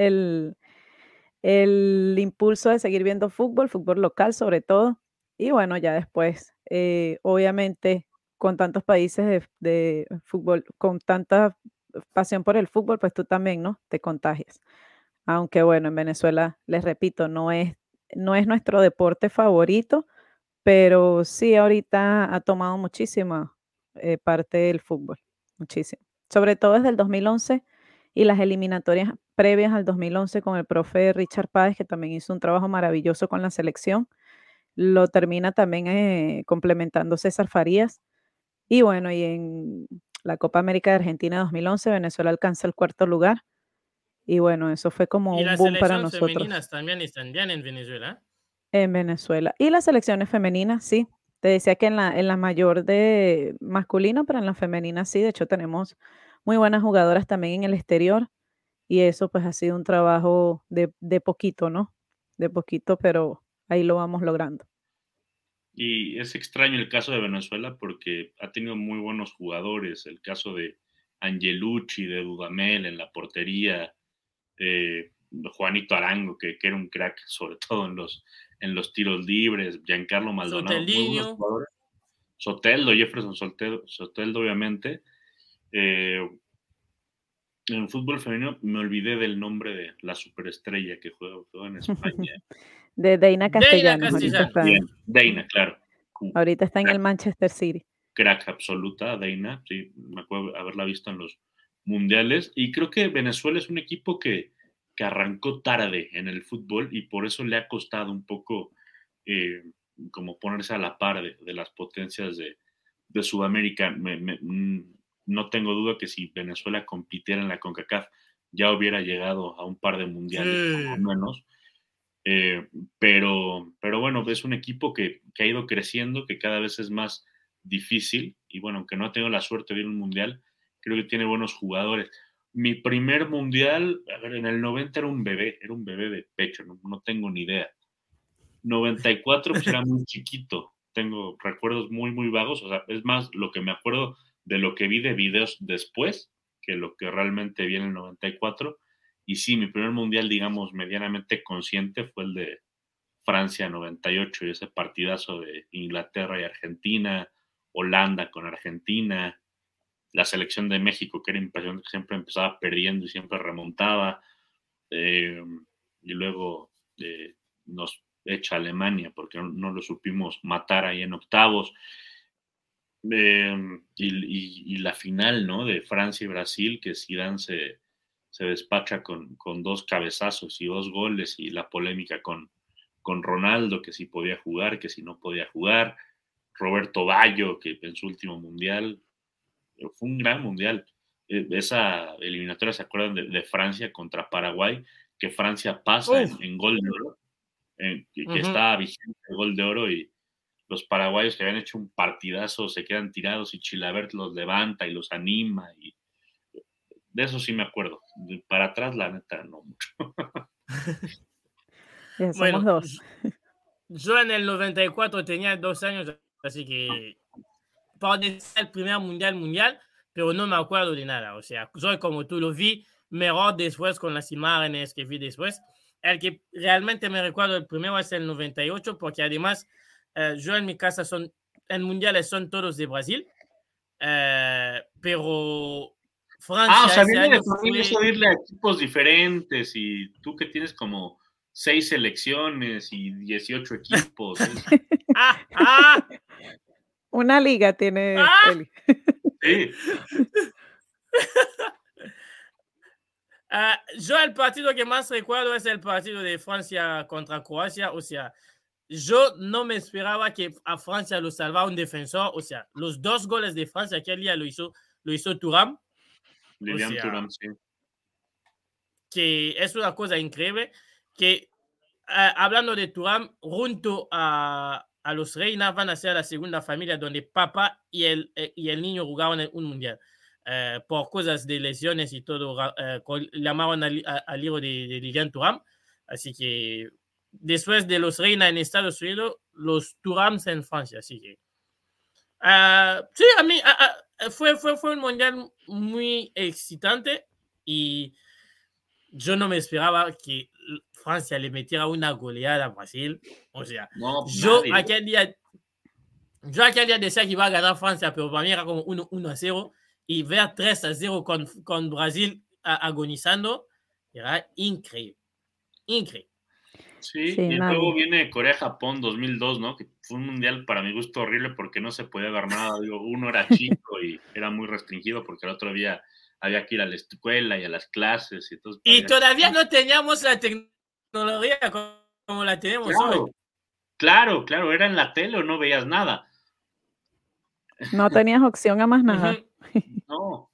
el, impulso de seguir viendo fútbol, fútbol local sobre todo. Y bueno, ya después, eh, obviamente, con tantos países de, de, fútbol, con tanta pasión por el fútbol, pues tú también, ¿no? Te contagias. Aunque bueno, en Venezuela, les repito, no es, no es nuestro deporte favorito, pero sí, ahorita ha tomado muchísima eh, parte del fútbol, muchísimo. Sobre todo desde el 2011 y las eliminatorias previas al 2011 con el profe Richard Páez, que también hizo un trabajo maravilloso con la selección. Lo termina también eh, complementando César Farías. Y bueno, y en la Copa América de Argentina 2011, Venezuela alcanza el cuarto lugar. Y bueno, eso fue como un boom para nosotros. Y las femeninas también están bien en Venezuela. En Venezuela. Y las selecciones femeninas, sí. Te decía que en la, en la mayor de masculino, pero en la femenina sí. De hecho, tenemos muy buenas jugadoras también en el exterior. Y eso pues ha sido un trabajo de, de poquito, ¿no? De poquito, pero ahí lo vamos logrando. Y es extraño el caso de Venezuela porque ha tenido muy buenos jugadores. El caso de Angelucci, de Dudamel en la portería, eh, Juanito Arango, que, era un crack, sobre todo en los, en los tiros libres, Giancarlo Maldonado, Soteldo, Jefferson Soteldo, obviamente. Eh, en fútbol femenino me olvidé del nombre de la superestrella que juega, en España. de Deina Castellanos. Deina, claro. Ahorita está en el Manchester City. Crack absoluta, Deina. Sí, me acuerdo haberla visto en los mundiales. Y creo que Venezuela es un equipo que, que arrancó tarde en el fútbol y por eso le ha costado un poco eh, como ponerse a la par de, las potencias de, de Sudamérica. Mm, no tengo duda que si Venezuela compitiera en la CONCACAF ya hubiera llegado a un par de mundiales, por lo menos. Eh, pero, pero bueno, es un equipo que, que, ha ido creciendo, que cada vez es más difícil. Y bueno, aunque no ha tenido la suerte de ir a un mundial, creo que tiene buenos jugadores. Mi primer mundial, a ver, en el 90 era un bebé, era un bebé de pecho, no, tengo ni idea. 94 pues era muy chiquito, tengo recuerdos muy, muy vagos, o sea, es más lo que me acuerdo de lo que vi de videos después que lo que realmente vi en el 94. Y sí, mi primer mundial, digamos, medianamente consciente fue el de Francia 98 y ese partidazo de Inglaterra y Argentina, Holanda con Argentina, la selección de México, que era impresionante, siempre empezaba perdiendo y siempre remontaba, eh, y luego eh, nos echa Alemania porque no, lo supimos matar ahí en octavos. Eh, y, la final, ¿no? De Francia y Brasil, que Zidane se, se despacha con, con, dos cabezazos y dos goles y la polémica con, con Ronaldo, que si podía jugar, que si no podía jugar. Roberto Bayo, que en su último mundial fue un gran mundial. E, esa eliminatoria, ¿se acuerdan de, Francia contra Paraguay? Que Francia pasa en, gol de oro, que, está vigente el gol de oro y los paraguayos que habían hecho un partidazo se quedan tirados y Chilabert los levanta y los anima y de eso sí me acuerdo. Para atrás, la neta, no mucho. bueno, dos. Yo en el 94 tenía dos años, así que ser el primer mundial mundial, pero no me acuerdo de nada. O sea, soy como tú lo vi mejor después con las imágenes que vi después. El que realmente me recuerdo el primero es el 98, porque además eh, yo en mi casa son, en mundiales son todos de Brasil, eh, pero Francia. Ah, o sea, viene de irle a equipos diferentes y tú que tienes como seis selecciones y 18 equipos. ah, ah, una liga tiene ¡Ah! Sí. Ah, yo el partido que más recuerdo es el partido de Francia contra Croacia. O sea, yo no me esperaba que a Francia lo salvara un defensor. O sea, los dos goles de Francia aquel día lo hizo, lo hizo Turam. Lilian Turam, sí. Que es una cosa increíble. Que ah, hablando de Turam, junto a, a los Reina van a ser la segunda familia donde papá y el, eh, y el niño jugaban en un mundial. Eh, por cosas de lesiones y todo, eh, llamaron al, al hijo de, de Lilian Turam. Así que después de los Reina en Estados Unidos, los Turams en Francia. Así que sí, a mí fue, fue, fue un mundial muy excitante y yo no me esperaba que Francia le metiera una goleada a Brasil. O sea, yo aquel día, yo aquel día decía que iba a ganar Francia, pero para mí era como 1, 1 a 0 y ver 3 a 0 con, con Brasil agonizando era increíble. Increíble. Sí, y luego viene Corea-Japón 2002, ¿no? Que fue un mundial para mi gusto horrible porque no se podía ver nada. Digo, uno era chico y era muy restringido porque el otro día había que ir a la escuela y a las clases. Y, y todavía no teníamos la tecnología como la tenemos claro, hoy. Claro, claro, era en la tele o no veías nada. No tenías opción a más nada. No,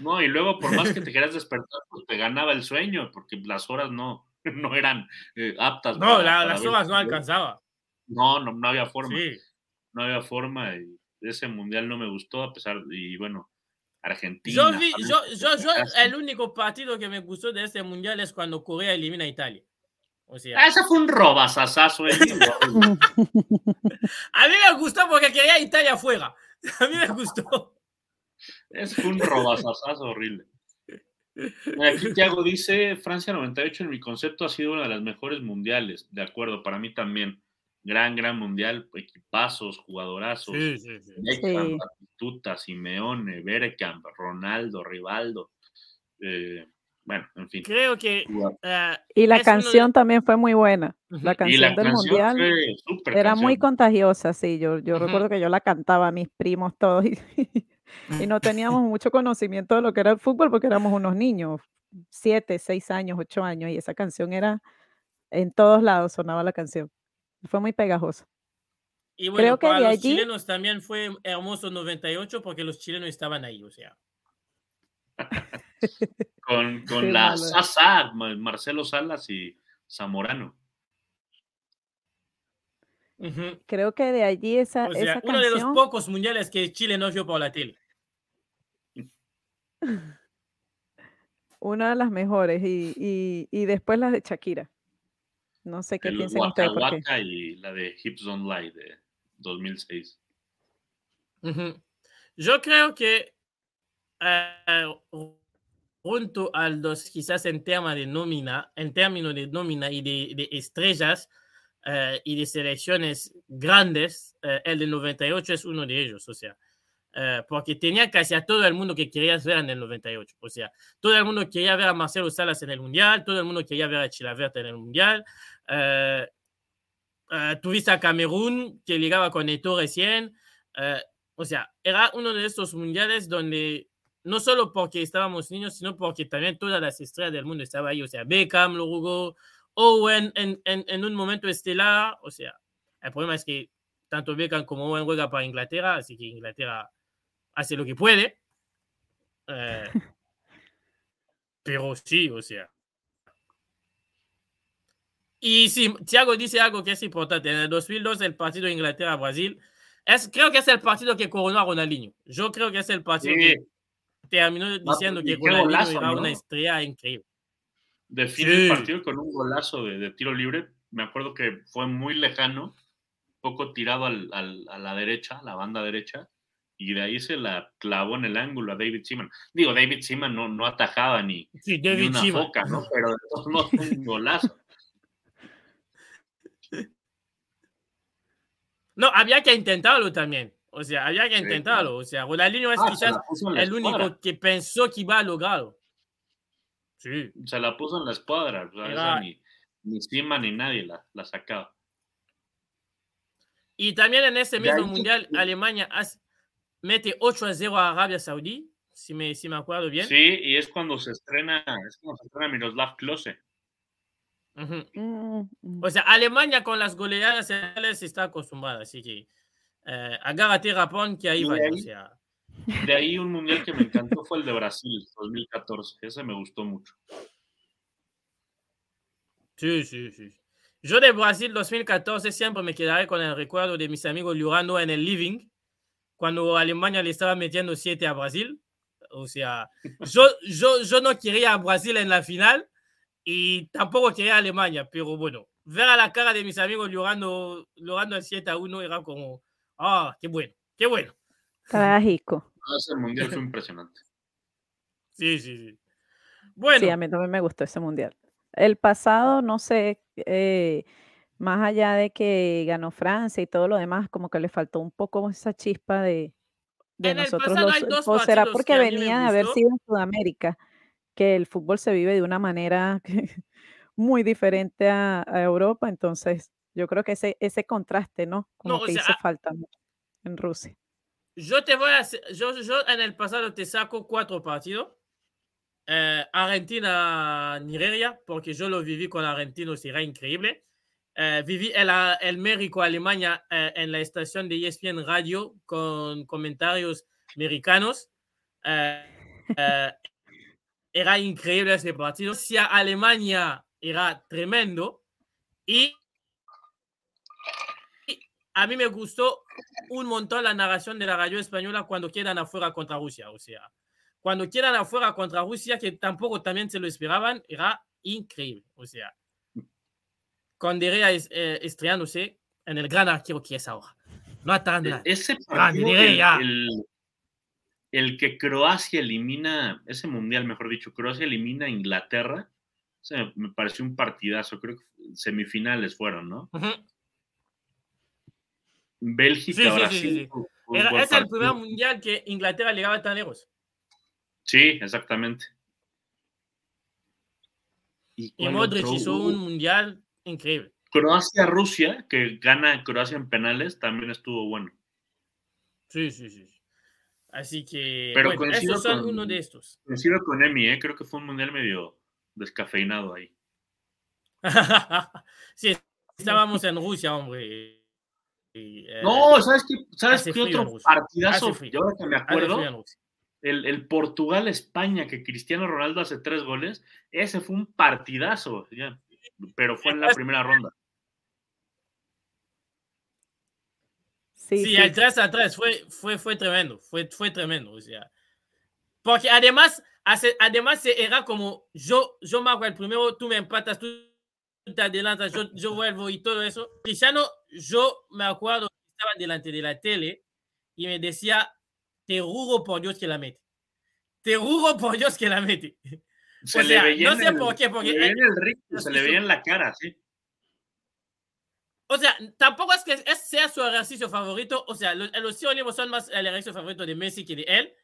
no, y luego por más que te quieras despertar, pues te ganaba el sueño, porque las horas no, no eran eh, aptas. No, las horas no alcanzaba. No, no, no había forma. No había forma. Y ese mundial no me gustó, a pesar, y bueno, Argentina. Yo, yo, yo, el único partido que me gustó de este mundial es cuando Corea elimina a Italia. O sea, ah, ese fue un robasasazo. A mí me gustó porque quería Italia fuera. A mí me gustó. Es un robazazazo horrible. Aquí Tiago dice, Francia 98 en mi concepto ha sido una de las mejores mundiales. De acuerdo, para mí también. Gran, gran mundial, equipazos, jugadorazos. Sí, sí, sí. Tuta, Simeone, Berekamp, Ronaldo, Rivaldo. Eh, bueno, en fin. Creo que... Uh, y la canción también fue muy buena. La canción del mundial era muy contagiosa, sí. Yo, yo recuerdo que yo la cantaba a mis primos todos y, y no teníamos mucho conocimiento de lo que era el fútbol porque éramos unos niños, siete, seis años, ocho años, y esa canción era, en todos lados sonaba la canción. Fue muy pegajosa. Y bueno, Creo que para los chilenos también fue hermoso 98 porque los chilenos estaban ahí, o sea. con con la Sasa, Marcelo Salas y Zamorano. Creo que de allí esa, o sea, uno de los pocos mundiales que Chile no vio por la tele. Una de las mejores y, y, y, después las de Shakira. No sé qué piensan ustedes. y la de Hips Don't Lie de 2006. Yo creo que uh, junto a los quizás en tema de nómina, en términos de nómina y de, de estrellas uh, y de selecciones grandes, uh, el de 98 es uno de ellos, o sea, Uh, porque tenía casi a todo el mundo que querías ver en el 98. O sea, todo el mundo quería ver a Marcelo Salas en el Mundial, todo el mundo quería ver a Chilavert en el Mundial. Uh, uh, tuviste a Camerún que llegaba con Eto recién. o sea, era uno de estos mundiales donde no solo porque estábamos niños, sino porque también todas las estrellas del mundo estaban ahí. O sea, Beckham lo jugó, Owen en, en, en un momento estelar. O sea, el problema es que tanto Beckham como Owen juega para Inglaterra, así que Inglaterra hace lo que puede. Eh, pero sí, o sea. Y sí, Thiago dice algo que es importante. En el 2002, el partido de Inglaterra-Brasil, es, creo que es el partido que coronó a Ronaldinho. Yo creo que es el partido que terminó diciendo que Ronaldinho era una estrella increíble. Define el partido con un golazo de, tiro libre. Me acuerdo que fue muy lejano, poco tirado al, al, a la derecha, la banda derecha, y de ahí se la clavó en el ángulo a David Seaman. Digo, David Seaman no, no atajaba ni, ni una foca, ¿no? Pero de todos modos un golazo. No, había que intentarlo también. O sea, había que intentarlo. O sea, Ronaldinho es ah, quizás el único que pensó que iba a lograrlo. Sí. Se la puso en la escuadra. Sea, ni, ni Seaman ni nadie la, la sacaba. Y también en ese mismo mundial, Alemania hace, mete 8 a 0 a Arabia Saudí, si me, si me acuerdo bien. Sí, y es cuando se estrena, es cuando se estrena Miroslav Klose. Mm, mm. O sea, Alemania con las goleadas se está acostumbrada, así que eh, agárrate Japón que ahí va. o sea. de ahí un mundial que me encantó fue el de Brasil, 2014. Ese me gustó mucho. Sí, sí, sí. Yo de Brasil 2014 siempre me quedaré con el recuerdo de mis amigos llorando en el living cuando Alemania le estaba metiendo 7 a Brasil. O sea, yo, yo, yo no quería a Brasil en la final y tampoco quería Alemania, pero bueno, ver a la cara de mis amigos llorando, llorando el 7 a 1 era como, ah, qué bueno, qué bueno. Trágico. Ese mundial fue impresionante. Sí, sí, sí. Bueno. Sí, a mí también me gustó ese mundial. El pasado, no sé, eh, más allá de que ganó Francia y todo lo demás, como que le faltó un poco esa chispa de, de nosotros los, o será porque venía de haber sido en Sudamérica, que el fútbol se vive de una manera muy diferente a, Europa, entonces yo creo que ese, ese contraste, ¿no? Como que hizo falta en Rusia. Yo te voy a yo, yo en el pasado te saco cuatro partidos. Eh, Argentina, Nigeria, porque yo lo viví con argentinos y era increíble. Eh, viví el, el México, Alemania, eh, en la estación de ESPN Radio con comentarios americanos. Era increíble ese partido. Si Alemania era tremendo y, a mí me gustó un montón la narración de la radio española cuando quedan afuera contra Rusia. O sea, cuando quedan afuera contra Rusia, que tampoco también se lo esperaban, era increíble. O sea, con Derea eh, estreándose en el gran arquero que es ahora. No atando e-, Ese partido, el, el que Croacia elimina, ese mundial, mejor dicho, Croacia elimina a Inglaterra, me pareció un partidazo, creo que semifinales fueron, ¿no? Bélgica, Brasil. es el primer mundial que Inglaterra llegaba tan lejos. Sí, exactamente. Y, Modric hizo un mundial increíble. Croacia-Rusia, que gana Croacia en penales, también estuvo bueno. Sí, sí, sí. Así que, Pero bueno, esos son uno de estos. Coincido con Emi, ¿eh? creo que fue un mundial medio descafeinado ahí. sí, estábamos en Rusia, hombre. Eh, no, ¿sabes qué, ¿sabes qué otro partidazo? Yo ahora que me acuerdo, el, el Portugal-España, que Cristiano Ronaldo hace tres goles, ese fue un partidazo, pero fue en la primera ronda. Sí, sí, el 3 a 3 fue, fue, fue tremendo, fue, fue tremendo, o sea. Porque además, además era como, yo, yo me hago el primero, tú me empatas, tú te adelantas, yo, yo vuelvo y todo eso. Cristiano, yo me acuerdo que estaba delante de la tele y me decía, te juro por Dios que la mete. Te juro por Dios que la mete. Se o sea, no sé por qué, porque... Se le veía el ritmo, se le veía en la cara, sí. O sea, tampoco es que sea su ejercicio favorito. O sea, los, los tiros son más el ejercicio favorito de Messi que de él.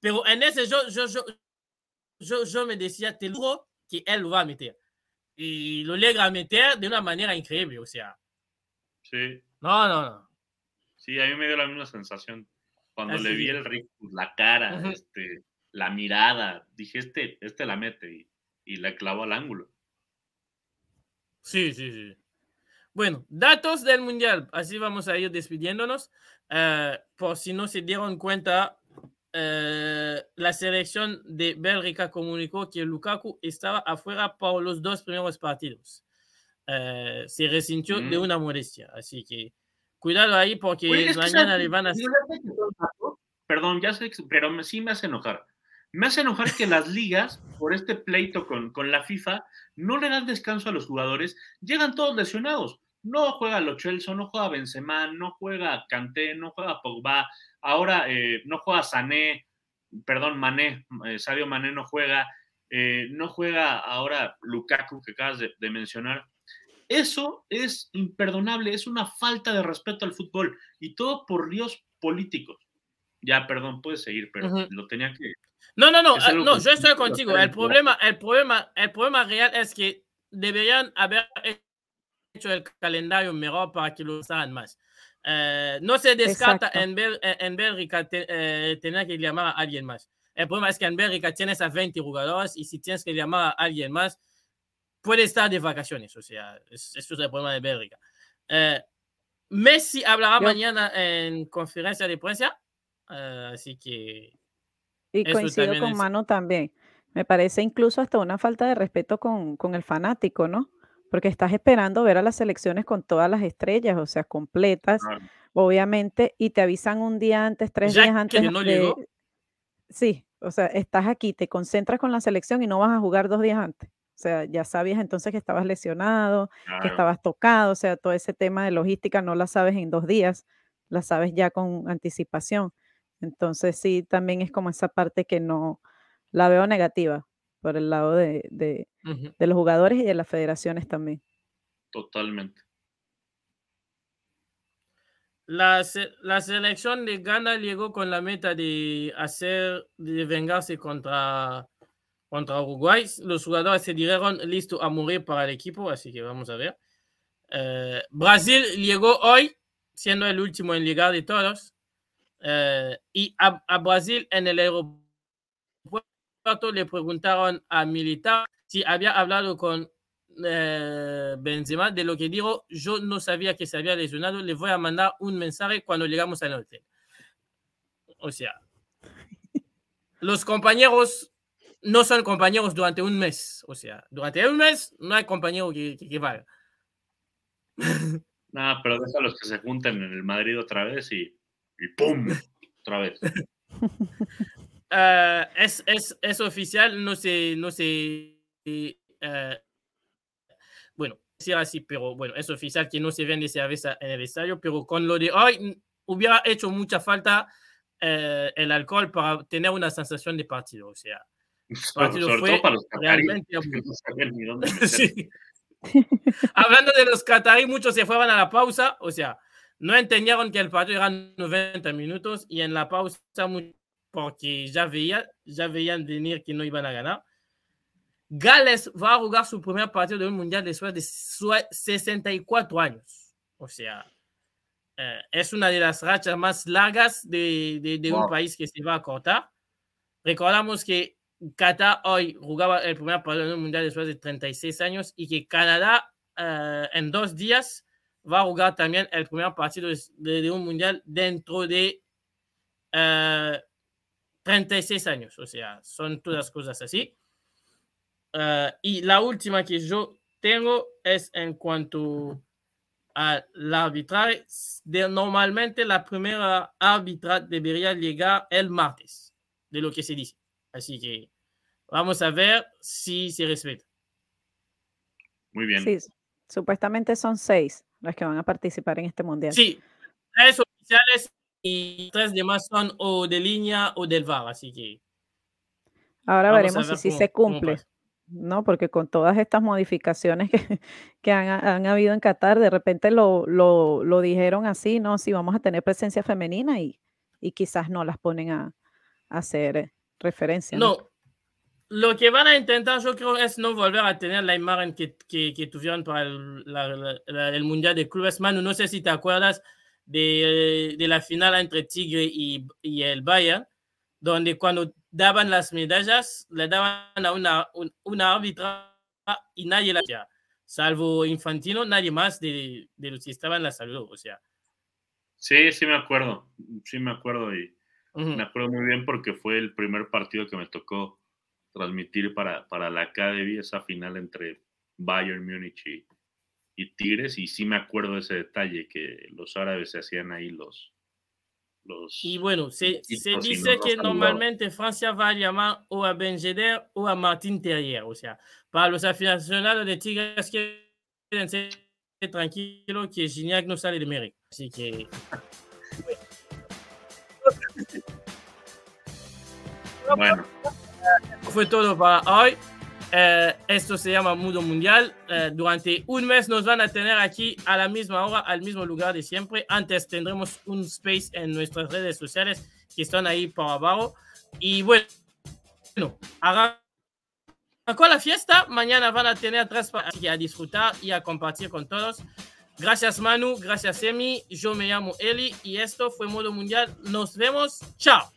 Pero en ese yo, yo, yo, yo, yo me decía, te juro que él lo va a meter. Y lo logra meter de una manera increíble, o sea. Sí. No, no, no. Sí, a mí me dio la misma sensación. Cuando le vi el ritmo, la cara, este, la mirada, dije, este, este la mete y, y la clavó al ángulo. Sí, sí, sí. Bueno, datos del Mundial. Así vamos a ir despidiéndonos. Eh, por si no se dieron cuenta, eh, la selección de Bélgica comunicó que Lukaku estaba afuera por los dos primeros partidos. Eh, se resintió de mm. una molestia. Así que cuidado ahí porque mañana le van a... Perdón, ya sé, pero sí me hace enojar. Me hace enojar que las ligas, por este pleito con, con la FIFA, no le dan descanso a los jugadores, llegan todos lesionados no juega Lo no juega Benzema, no juega Kanté, no juega Pogba, ahora eh, no juega Sané, perdón, Mané, eh, Sadio Mané no juega, eh, no juega ahora Lukaku que acabas de, mencionar. Eso es imperdonable, es una falta de respeto al fútbol y todo por ríos políticos. Ya, perdón, puedes seguir, pero lo tenía que. No, no, no, no, yo estoy contigo. El problema, el problema, el problema real es que deberían haber hecho el calendario mejor para que lo usaran más. Eh, no se descarta en, en, Bélgica eh, tener que llamar a alguien más. El problema es que en Bélgica tienes a 20 jugadores y si tienes que llamar a alguien más, puede estar de vacaciones. O sea, eso es el problema de Bélgica. Eh, Messi hablará mañana en conferencia de prensa, así que... Y coincido con Manu también. Me parece incluso hasta una falta de respeto con, con el fanático, ¿no? Porque estás esperando ver a las selecciones con todas las estrellas, o sea, completas, obviamente, y te avisan un día antes, tres días antes. no de... Sí, o sea, estás aquí, te concentras con la selección y no vas a jugar dos días antes. O sea, ya sabías entonces que estabas lesionado, que estabas tocado, o sea, todo ese tema de logística no la sabes en dos días, la sabes ya con anticipación. Entonces sí, también es como esa parte que no la veo negativa por el lado de, de, los jugadores y de las federaciones también. Totalmente. La, la, selección de Ghana llegó con la meta de hacer, de vengarse contra, contra Uruguay. Los jugadores se dijeron listos a morir para el equipo, así que vamos a ver. Eh, Brasil llegó hoy, siendo el último en llegar de todos. Eh, y a, a, Brasil en el aeropuerto le preguntaron a Militar si había hablado con eh, Benzema de lo que dijo, yo no sabía que se había lesionado, le voy a mandar un mensaje cuando llegamos al hotel. O sea, los compañeros no son compañeros durante un mes. O sea, durante un mes no hay compañero que, que, vaya. No, pero los que se junten en el Madrid otra vez y, y ¡pum! Otra vez. Uh, es, es, es, oficial, no sé, no sé, uh, bueno, decir así, pero bueno, es oficial que no se vende cerveza en el estadio, pero con lo de hoy hubiera hecho mucha falta eh, el alcohol para tener una sensación de partido. O sea, partido fue realmente Hablando de los catarí, muchos se fueron a la pausa. O sea, no entendieron que el partido era 90 minutos y en la pausa, porque ya, veía, ya veían venir que no iban a ganar. Gales va a jugar su primer partido de un mundial después de 64 años. O sea, eh, es una de las rachas más largas de, de, un país que se va a cortar. Recordamos que Qatar hoy jugaba el primer partido de un mundial después de 36 años y que Canadá eh, en dos días va a jugar también el primer partido de, un mundial dentro de 36 eh, años. O sea, son todas cosas así. Uh, y la última que yo tengo es en cuanto al arbitraje. De, normalmente la primera árbitra debería llegar el martes, de lo que se dice. Así que vamos a ver si se respeta. Muy bien. Sí, supuestamente son seis las que van a participar en este mundial. Sí, tres oficiales y tres demás son o de línea o del VAR, así que. Ahora veremos si, se cumple. ¿No? Porque con todas estas modificaciones que, que han, han, habido en Qatar, de repente lo, lo, lo, dijeron así, ¿no? Si vamos a tener presencia femenina y, y quizás no las ponen a, a hacer referencia. ¿no? lo que van a intentar, yo creo, es no volver a tener la imagen que, que, que tuvieron para el, el, Mundial de Clubes. Manu, no sé si te acuerdas de, de la final entre Tigre y, y el Bayern, donde cuando daban las medallas, le daban a una, una árbitra y nadie la hacía, salvo Infantino, nadie más de, de, los que estaban la saludó, o sea. Sí, sí me acuerdo, sí me acuerdo y me acuerdo muy bien porque fue el primer partido que me tocó transmitir para, para la Academy, esa final entre Bayern Múnich y, y Tigres, y sí me acuerdo de ese detalle, que los árabes se hacían ahí los, y bueno, se, se dice que normalmente Francia va a llamar o a Ben o a Martín Terrier. O sea, para los aficionados de Tigres, quédense tranquilos que Gignac no sale de. Así que. bueno. Fue todo para hoy. Eh, esto se llama Mundo Mundial. Eh, durante un mes nos van a tener aquí a la misma hora, al mismo lugar de siempre. Antes tendremos un space en nuestras redes sociales que están ahí por abajo. Y bueno, con la fiesta. Mañana van a tener tres para a disfrutar y a compartir con todos. Gracias Manu, gracias Emi. Yo me llamo Eli y esto fue Modo Mundial. Nos vemos. Chao.